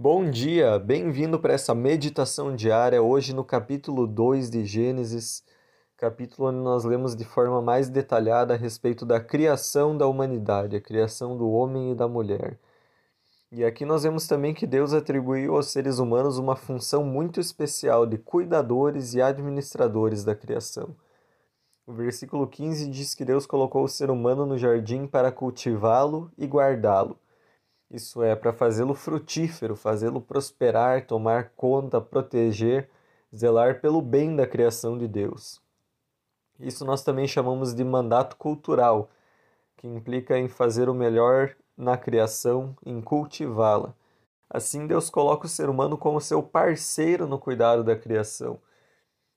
Bom dia, bem-vindo para essa meditação diária, hoje no capítulo 2 de Gênesis, capítulo onde nós lemos de forma mais detalhada a respeito da criação da humanidade, a criação do homem e da mulher. E aqui nós vemos também que Deus atribuiu aos seres humanos uma função muito especial de cuidadores e administradores da criação. O versículo 15 diz que Deus colocou o ser humano no jardim para cultivá-lo e guardá-lo isso é, para fazê-lo frutífero, fazê-lo prosperar, tomar conta, proteger, zelar pelo bem da criação de Deus. Isso nós também chamamos de mandato cultural, que implica em fazer o melhor na criação, em cultivá-la. Assim, Deus coloca o ser humano como seu parceiro no cuidado da criação.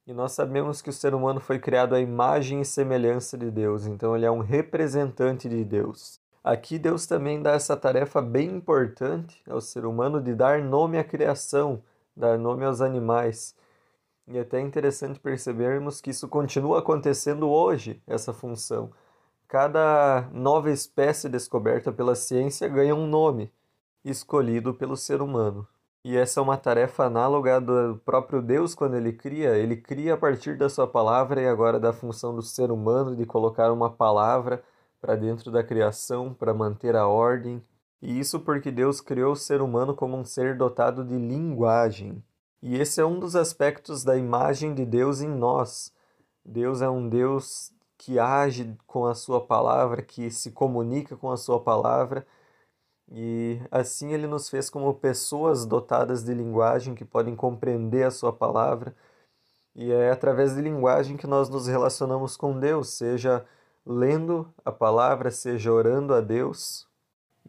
E nós sabemos que o ser humano foi criado à imagem e semelhança de Deus, então ele é um representante de Deus. Aqui Deus também dá essa tarefa bem importante ao ser humano de dar nome à criação, dar nome aos animais. E é até interessante percebermos que isso continua acontecendo hoje, essa função. Cada nova espécie descoberta pela ciência ganha um nome, escolhido pelo ser humano. E essa é uma tarefa análoga do próprio Deus quando ele cria. Ele cria a partir da sua palavra e agora da função do ser humano de colocar uma palavra para dentro da criação para manter a ordem. E isso porque Deus criou o ser humano como um ser dotado de linguagem. E esse é um dos aspectos da imagem de Deus em nós. Deus é um Deus que age com a sua palavra, que se comunica com a sua palavra. E assim ele nos fez como pessoas dotadas de linguagem que podem compreender a sua palavra. E é através de linguagem que nós nos relacionamos com Deus, seja lendo a palavra, seja orando a Deus.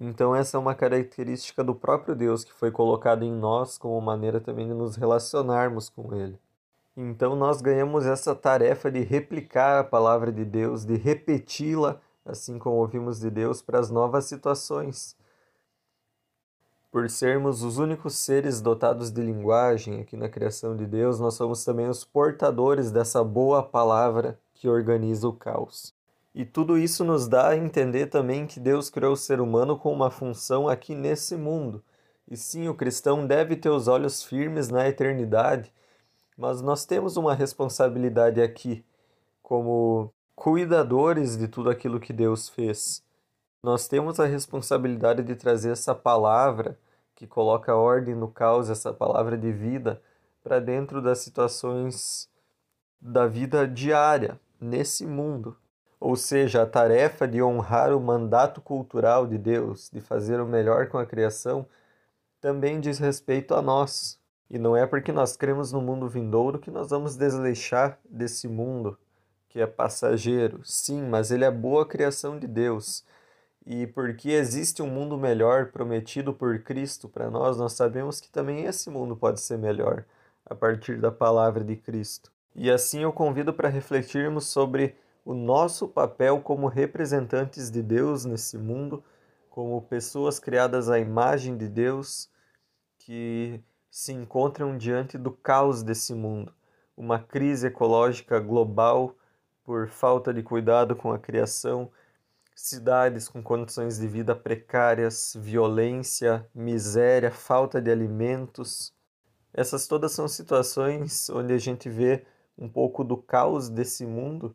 Então, essa é uma característica do próprio Deus que foi colocada em nós como maneira também de nos relacionarmos com Ele. Então, nós ganhamos essa tarefa de replicar a palavra de Deus, de repeti-la, assim como ouvimos de Deus, para as novas situações. Por sermos os únicos seres dotados de linguagem aqui na criação de Deus, nós somos também os portadores dessa boa palavra que organiza o caos. E tudo isso nos dá a entender também que Deus criou o ser humano com uma função aqui nesse mundo. E sim, o cristão deve ter os olhos firmes na eternidade, mas nós temos uma responsabilidade aqui, como cuidadores de tudo aquilo que Deus fez. Nós temos a responsabilidade de trazer essa palavra que coloca ordem no caos, essa palavra de vida, para dentro das situações da vida diária, nesse mundo. Ou seja, a tarefa de honrar o mandato cultural de Deus, de fazer o melhor com a criação, também diz respeito a nós. E não é porque nós cremos no mundo vindouro que nós vamos desleixar desse mundo que é passageiro. Sim, mas ele é boa criação de Deus. E porque existe um mundo melhor prometido por Cristo para nós, nós sabemos que também esse mundo pode ser melhor a partir da palavra de Cristo. E assim eu convido para refletirmos sobre o nosso papel como representantes de Deus nesse mundo, como pessoas criadas à imagem de Deus que se encontram diante do caos desse mundo, uma crise ecológica global por falta de cuidado com a criação, cidades com condições de vida precárias, violência, miséria, falta de alimentos. Essas todas são situações onde a gente vê um pouco do caos desse mundo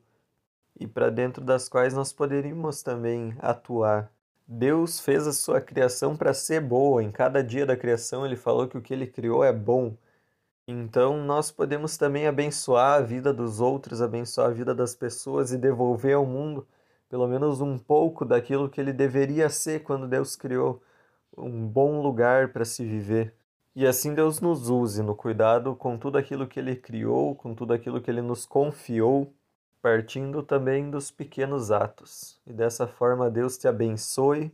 e para dentro das quais nós poderíamos também atuar. Deus fez a sua criação para ser boa. Em cada dia da criação, ele falou que o que ele criou é bom. Então, nós podemos também abençoar a vida dos outros, abençoar a vida das pessoas e devolver ao mundo pelo menos um pouco daquilo que ele deveria ser quando Deus criou um bom lugar para se viver. E assim Deus nos use no cuidado com tudo aquilo que ele criou, com tudo aquilo que ele nos confiou partindo também dos pequenos atos. E dessa forma Deus te abençoe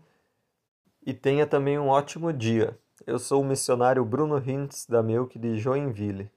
e tenha também um ótimo dia. Eu sou o missionário Bruno Hintz da Melk de Joinville.